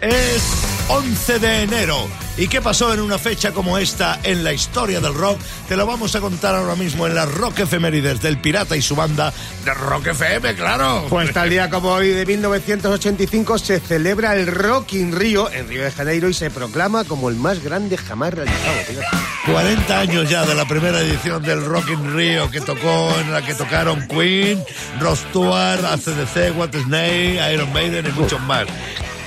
Es 11 de enero. ¿Y qué pasó en una fecha como esta en la historia del rock? Te lo vamos a contar ahora mismo en las Rock Efemérides del Pirata y su banda de Rock FM, claro. Pues tal día como hoy de 1985 se celebra el Rock in Rio en Río de Janeiro y se proclama como el más grande jamás realizado. fíjate. 40 años ya de la primera edición del Rock in Rio que tocó, en la que tocaron Queen, Ross Stewart, ACDC, What Snake, Iron Maiden y muchos más.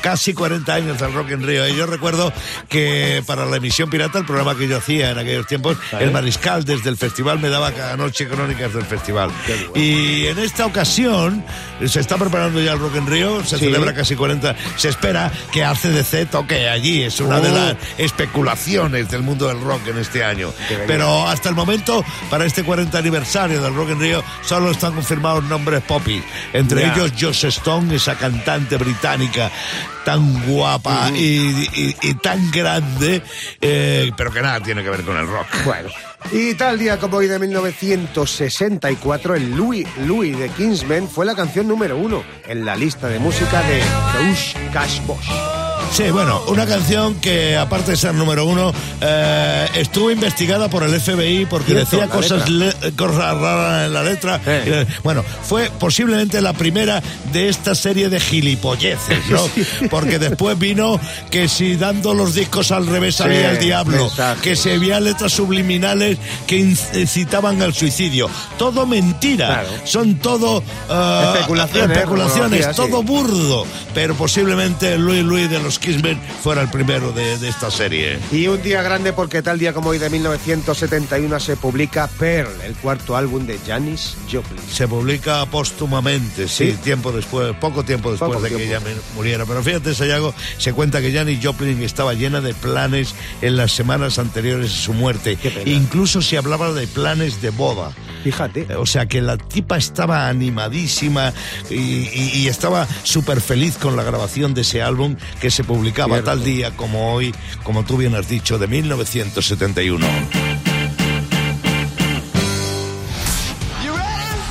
Casi 40 años del Rock in Rio. Y yo recuerdo que para la emisión pirata, el programa que yo hacía en aquellos tiempos, el Mariscal desde el festival me daba cada noche crónicas del festival. Y en esta ocasión se está preparando ya el Rock in Rio, se Sí. celebra casi 40. Se espera que ACDC toque allí. Es una de Oh. las especulaciones del mundo del rock en este año. Pero hasta el momento, para este 40 aniversario del Rock in Rio, solo están confirmados nombres popis. Entre Ya. ellos Joss Stone, esa cantante británica tan guapa y, y- y tan grande, eh, pero que nada tiene que ver con el rock. Bueno. Y tal día como hoy de 1964, el Louis Louis de Kingsman fue la canción número uno en la lista de música de Josh Cash Bosch. Sí, bueno, una canción que aparte de ser número uno, eh, estuvo investigada por el FBI porque decía la cosas, le- cosas raras en la letra. Eh. Bueno, fue posiblemente la primera de esta serie de gilipolleces, ¿no? Porque después vino que si dando los discos al revés Sí, salía el diablo, que se había letras subliminales que incitaban al suicidio. Todo mentira. Claro. Son todo eh, Especulaciones, especulaciones, todo burdo, pero posiblemente Louis Louis de los Kismen fuera el primero de, de esta serie. Y un día grande porque tal día como hoy de 1971 se publica Pearl, el cuarto álbum de Janis Joplin. Se publica póstumamente, sí, Sí. tiempo después, poco tiempo después Poco de que tiempo. ella me- muriera. Pero fíjate, Sayago, se cuenta que Janis Joplin estaba llena de planes en las semanas anteriores a su muerte. Incluso se hablaba de planes de boda. Fíjate. O sea que la tipa estaba animadísima y, y- y estaba súper feliz con la grabación de ese álbum que se publicaba Cierto. tal día como hoy, como tú bien has dicho, de 1971.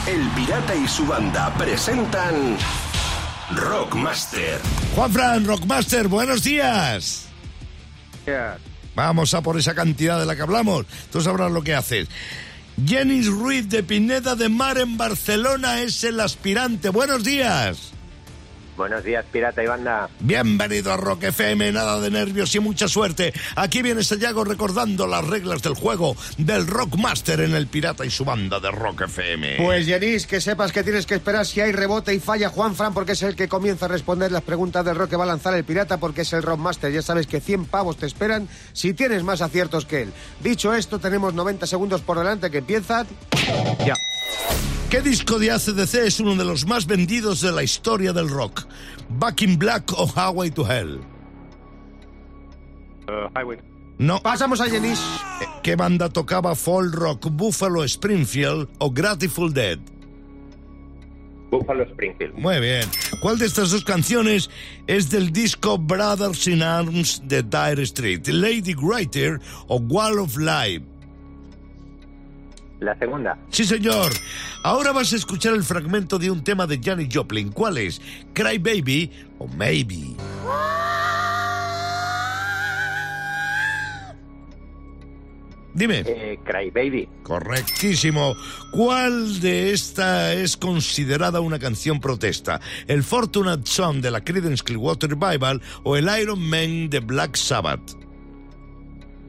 El Pirata y su banda presentan Rockmaster. Juan Fran, Rockmaster, buenos días. Vamos a por esa cantidad de la que hablamos. Tú sabrás lo que haces. Jenis Ruiz de Pineda de Mar en Barcelona es el aspirante. Buenos días. Buenos días, pirata y banda. Bienvenido a Rock FM, nada de nervios y mucha suerte. Aquí viene Sayago recordando las reglas del juego del Rockmaster en el Pirata y su banda de Rock FM. Pues Jenis, que sepas que tienes que esperar si hay rebote y falla Juan Fran porque es el que comienza a responder las preguntas del rock que va a lanzar el pirata porque es el Rockmaster. Ya sabes que 100 pavos te esperan si tienes más aciertos que él. Dicho esto, tenemos 90 segundos por delante que empiezan ya. ¿Qué disco de ACDC es uno de los más vendidos de la historia del rock? ¿Back in Black o Highway to Hell? No. Pasamos a Jenis. ¿Qué banda tocaba folk rock? ¿Buffalo Springfield o Grateful Dead? Buffalo Springfield. Muy bien. ¿Cuál de estas dos canciones es del disco Brothers in Arms de Dire Street? ¿Lady Writer o Wall of Life? La segunda. Sí, señor. Ahora vas a escuchar el fragmento de un tema de Janis Joplin. ¿Cuál es? ¿Cry Baby o Maybe? Dime. Eh, Cry Baby. Correctísimo. ¿Cuál de esta es considerada una canción protesta? ¿El Fortunate Son de la Creedence Clearwater Revival o el Iron Man de Black Sabbath?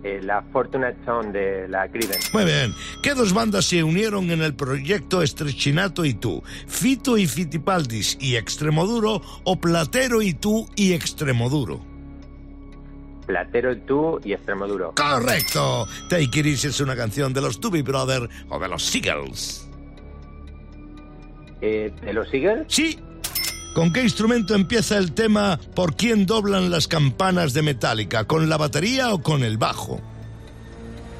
Eh, la Fortunate Son de la Creedence. Muy bien. ¿Qué dos bandas se unieron en el proyecto Estrechinato y tú? ¿Fito y Fitipaldis y Extremoduro o Platero y tú y Extremoduro? Platero y tú y Extremoduro. Correcto. Take It Easy es una canción de los Doobie Brothers o de los Seagulls. Eh, ¿De los Eagles? Sí. ¿Con qué instrumento empieza el tema ¿Por quién doblan las campanas de Metallica? ¿Con la batería o con el bajo?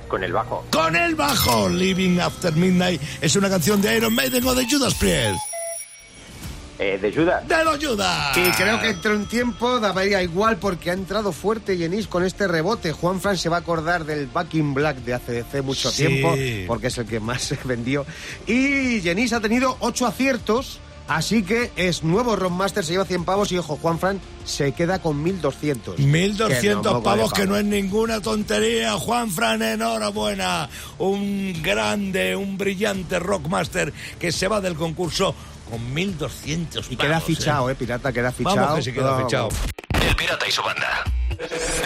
Con el bajo. ¡Con el bajo! Living After Midnight es una canción de Iron Maiden o de Judas Priest. Eh, ¿De Judas? ¡De lo Judas! Y creo que entre un tiempo daría igual porque ha entrado fuerte Jenis con este rebote. Juan Fran se va a acordar del Back in Black de ACDC mucho Sí. tiempo porque es el que más se vendió. Y Jenis ha tenido ocho aciertos, Así que es nuevo Rockmaster, se lleva 100 pavos y ojo, Juan Fran se queda con 1200. 1200 pavos que no es ninguna tontería. Juan Fran, enhorabuena. Un grande, un brillante rockmaster que se va del concurso con 1200 pavos. Y queda fichado, eh. Pirata, queda fichado. Vamos que queda No, fichado. El Pirata y su banda.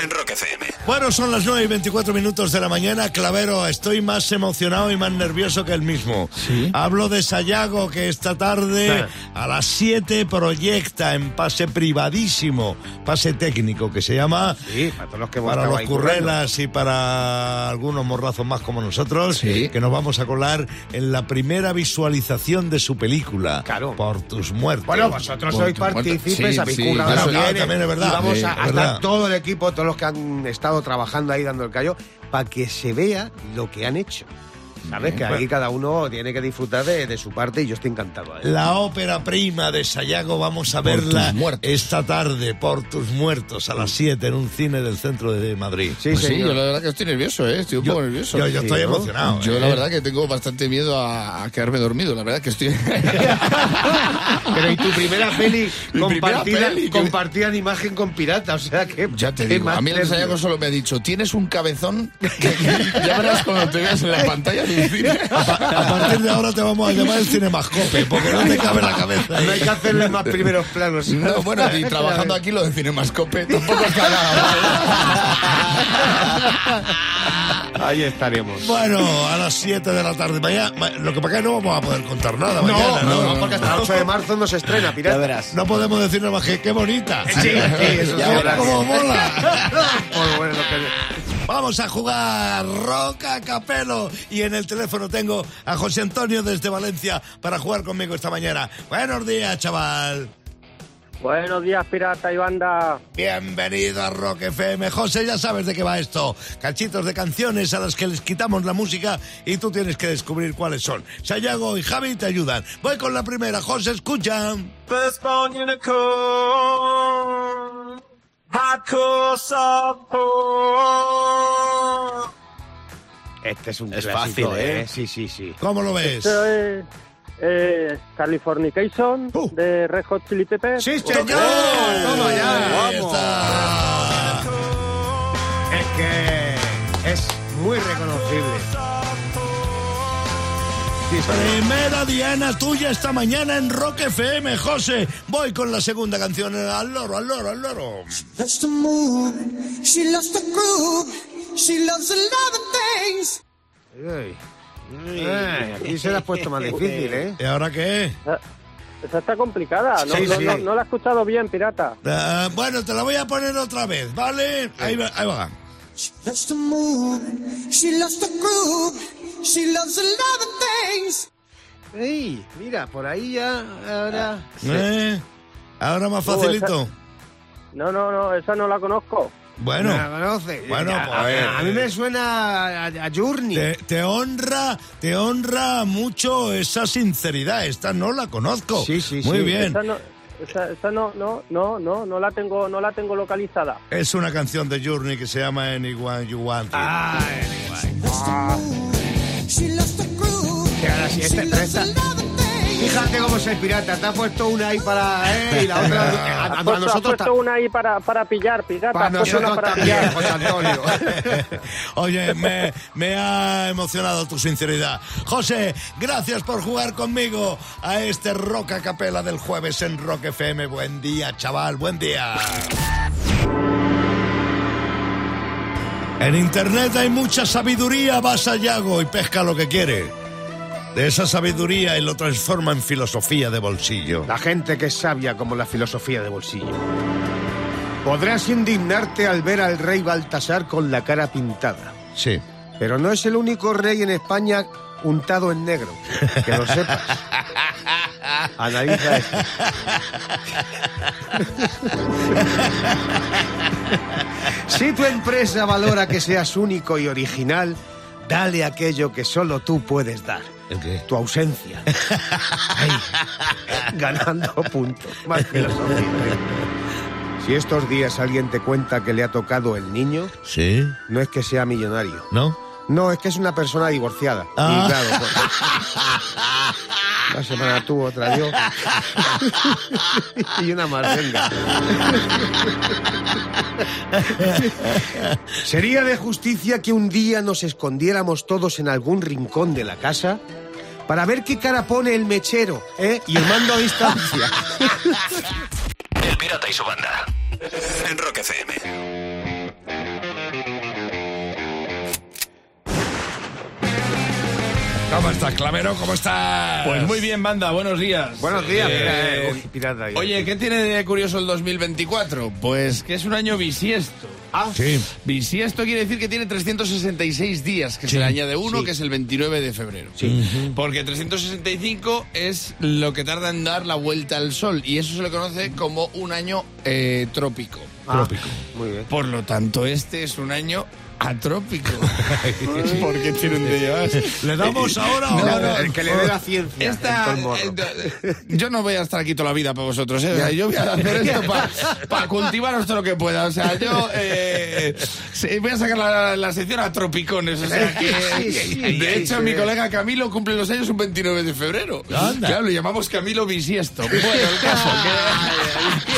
En Rock FM. Bueno, son las 9 y 24 minutos de la mañana. Clavero, estoy más emocionado y más nervioso que el mismo. Hablo de Sayago, que esta tarde a las 7 proyecta en pase privadísimo, pase técnico, que se llama Sí, para todos los que para los currelas y para algunos morrazos más como nosotros, Sí. que nos vamos a colar en la primera visualización de su película. Claro. Por tus muertos. Bueno, vosotros sois partícipes, Sí, habéis sí, currado también, ah, también es verdad. Y vamos Sí, a, a verdad. todo el equipo, todos los que han estado trabajando ahí dando el callo, para que se vea lo que han hecho. ¿Sabes? Que aquí cada uno tiene que disfrutar de, de su parte y yo estoy encantado. ¿eh? La ópera prima de Sayago vamos a Por verla esta tarde por tus muertos a las 7 en un cine del centro de Madrid. Sí, Pues sí, yo la verdad que estoy nervioso, ¿eh? Estoy un poco nervioso. Yo, yo Sí, estoy ¿no? emocionado. Yo ¿eh? la verdad que tengo bastante miedo a, a quedarme dormido, la verdad que estoy... Pero y tu primera peli compartida, primera peli, que- compartida en imagen con pirata, o sea que... Ya te digo, a mí el. Sayago solo me ha dicho, tienes un cabezón que ya verás cuando te veas en la pantalla A partir de ahora te vamos a llamar el cinemascope porque no te cabe la cabeza. No hay que hacerle más primeros planos. No, bueno, y trabajando aquí lo de Cinemascope tampoco está nada Ahí estaremos. Bueno, a las 7 de la tarde. Mañana, ma- lo que pasa es que no vamos a poder contar nada mañana, no, ¿no? no, porque hasta el 8 de marzo no se estrena, pirata. No podemos decir nada más que qué bonita. Sí, sí, eso Ya sí, cómo mola. Muy bueno lo que- Vamos a jugar Roca Capelo y en el teléfono tengo a José Antonio desde Valencia para jugar conmigo esta mañana. Buenos días, chaval. Buenos días, pirata y banda. Bienvenido a Rock FM. José, ya sabes de qué va esto. Cachitos de canciones a las que les quitamos la música y tú tienes que descubrir cuáles son. Sayago y Javi te ayudan. Voy con la primera. José, escucha. Unicorn, support. Este es un Es clásico, fácil, ¿eh? Sí, sí, sí. ¿Cómo lo ves? Esto es eh, Californication Uh. de Red Hot Chili Peppers. ¡Sí, señor! ¡Toma ¡Toma ya! Ahí Sí. Primera diana tuya esta mañana en Rock FM, José. Voy con la segunda canción. Al loro, al loro, al loro. That's the move. She loves the groove. She loves a lot of things. Ay. Ay, aquí se la has puesto más difícil, ¿eh? ¿Y ahora qué? Esa, está complicada. No, Sí, no, sí. no- no la he escuchado bien, pirata. Ah, bueno, te la voy a poner otra vez, ¿vale? Ahí va. Ahí va. That's the move. She loves the groove. She loves a lot of things. Ey, mira, por ahí ya, ahora... ¿Eh? Ahora más facilito. No, no, no, esa no la conozco. Bueno, ¿La conoce? Bueno, a, pues, a- a ver, a mí eh. me suena a, a Journey. te, te honra, te honra mucho esa sinceridad. Esta no la conozco. Sí, sí, Muy sí. bien. Esa no, esa, esa no, no, no, no, no la tengo, no la tengo localizada. Es una canción de Journey que se llama Anyone You Want. Ah, That's the move. She loves the groove. que ahora sí, este, She pero a esta-. Fíjate cómo es el pirata, te ha puesto una ahí para... Eh, y la otra... a, a- a puesto, has nosotros puesto ta- una ahí para, para pillar, pirata. para puesto una nosotros para también, pillar. José Antonio. Oye, me, me ha emocionado tu sinceridad. José, gracias por jugar conmigo a este Rock a Capela del jueves en Rock FM. Buen día, chaval, buen día. En internet hay mucha sabiduría, vas a Yago y pesca lo que quiere. De esa sabiduría y lo transforma en filosofía de bolsillo. La gente que es sabia como la filosofía de bolsillo. Podrás indignarte al ver al rey Baltasar con la cara pintada. Sí. Pero no es el único rey en España untado en negro. Que lo sepas. Analiza esto. Si tu empresa valora que seas único y original, dale aquello que solo tú puedes dar. ¿El qué? Tu ausencia. Ahí, ganando puntos. Más filosofía. Si estos días alguien te cuenta que le ha tocado el niño, Sí. no es que sea millonario. ¿No? No, es que es una persona divorciada. Ah. Y claro, pues, Una semana tú, otra yo. y una más, venga. ¿Sería de justicia que un día nos escondiéramos todos en algún rincón de la casa? Para ver qué cara pone el mechero, ¿eh? Y el mando a distancia. El Pirata y su banda. En Rock FM. ¿Cómo estás, Clavero? ¿Cómo estás? Pues muy bien, banda, buenos días. Buenos días, Eh, mira, eh, uy, pirata ahí. Oye, ¿qué tiene de curioso el 2024? Pues que es un año bisiesto. Ah, Sí. Bisiesto quiere decir que tiene 366 días, que se le añade uno, sí. que es el 29 de febrero. Porque 365 es lo que tarda en dar la vuelta al sol y eso se le conoce como un año eh, trópico. ah, Muy bien. Por lo tanto, este es un año atrópico. Porque tiene un día más. ¿Le damos ahora o No, no, El que le dé la ciencia. Esta- morro. eh, yo no voy a estar aquí toda la vida para vosotros, ¿eh? O sea, yo voy a hacer esto para cultivaros todo lo que pueda. O sea, yo eh, voy a sacar la, la sección a tropicones. O sea, que, Sí, sí, de sí, hecho, mi colega Camilo cumple los años un 29 de febrero. Anda. Claro, le llamamos Camilo Bisiesto. Bueno, el caso que...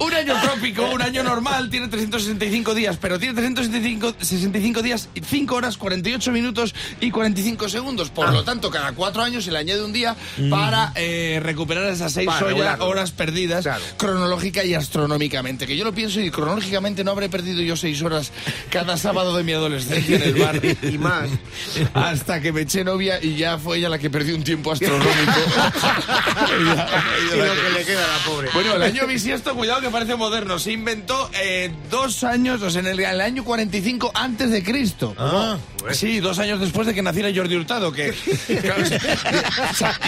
Un año trópico, un año normal, tiene 365 días, pero tiene 365 65 días, 5 horas, 48 minutos y 45 segundos. Por Ah. lo tanto, cada cuatro años se le añade un día para eh, recuperar esas 6 Mm. Para regularlo. horas perdidas Claro. cronológica y astronómicamente. Que yo lo pienso y cronológicamente no habré perdido yo 6 horas cada sábado de mi adolescencia en el bar. Y más. Hasta que me eché novia y ya fue ella la que perdió un tiempo astronómico. Y lo que le queda a la pobre. Bueno, el año bisiesto, cuidado que parece moderno. Se inventó eh, dos años, o sea, en el, año 45 antes de Cristo. Ah. Sí, dos años después de que naciera Jordi Hurtado, que... claro, o sea,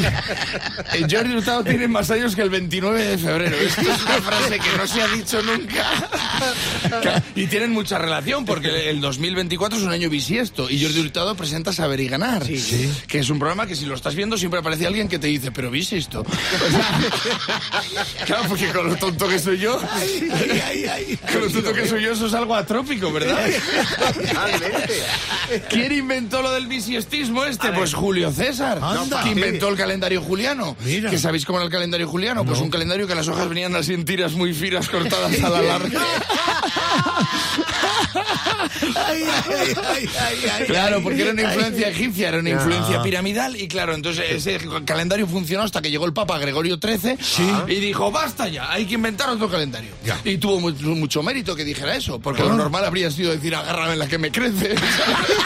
eh, Jordi Hurtado tiene más años que el 29 de febrero. Esto es una frase que no se ha dicho nunca. Y tienen mucha relación, porque el 2024 es un año bisiesto, y Jordi Hurtado presenta Saber y Ganar, que es un programa que si lo estás viendo siempre aparece alguien que te dice, pero bisiesto. O sea, claro, porque con lo tonto que soy yo, con lo tonto que soy yo, eso es algo atrópico, ¿verdad? ¿Quién inventó lo del bisiestismo este? Pues Julio César, Anda. que inventó el calendario juliano. Mira. ¿Que sabéis cómo era el calendario juliano? Pues un calendario que las hojas venían así en tiras muy finas cortadas a la larga. Ay, ay, ay, Claro, porque era una influencia egipcia, era una influencia piramidal y claro, entonces ese calendario funcionó hasta que llegó el Papa Gregorio XIII y dijo, basta ya, hay que inventar otro calendario. Ya. Y tuvo mu- mucho mérito que dijera eso, porque lo normal habría sido decir, agárrame en la que me crece.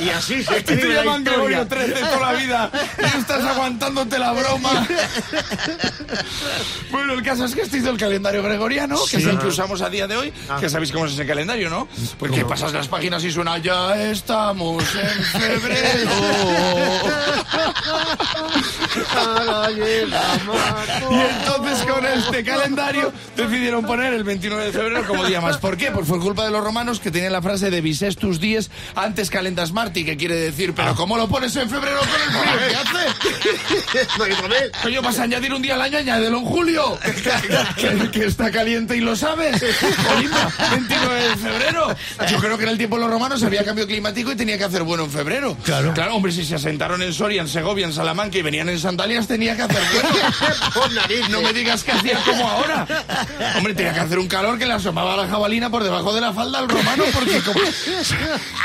Y así se Te escribe la llaman historia. Gregorio XIII toda la vida y estás aguantándote la broma. Bueno, el caso es que este hizo el calendario gregoriano, que es el que usamos a día de hoy, que sabéis cómo es ese calendario, ¿no? Porque pasas las páginas y suena, ya estamos en febrero. Y entonces con este calendario decidieron poner el 29 de febrero como día más. ¿Por qué? Pues fue culpa de los romanos que tenían la frase de bisestus dies antes calendas marti, que quiere decir, pero ¿cómo lo pones en febrero con el frío que hace? Coño, vas a añadir un día al año, añádelo en julio. que, que está caliente y lo sabes. Jolima, 29 de febrero. Yo creo que en el tiempo de los romanos había cambio climático y tenía que hacer bueno en febrero. Claro. Claro, hombre, si se asentaron en Soria, en Segovia, en Salamanca y venían en sandalias, tenía que hacer bueno. No me digas que hacía como ahora. Hombre, tenía que hacer un calor que le asomaba la jabalina por debajo de la falda al romano porque como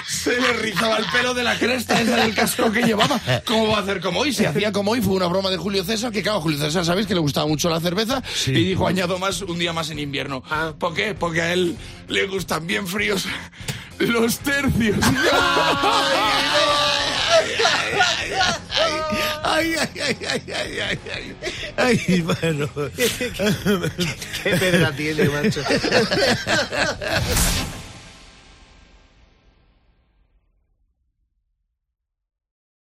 se le rizaba el pelo de la cresta esa del casco que llevaba. ¿Cómo va a hacer como hoy? Si hacía como hoy fue una broma de Julio César, que claro, Julio César sabéis que le gustaba mucho la cerveza y dijo añado más un día más en invierno. ¿Por qué? Porque a él le gustan bien fríos los tercios. Ay, ay, ay, ay, ay, ay, ay. Ay, bueno. Qué pedra tiene, macho.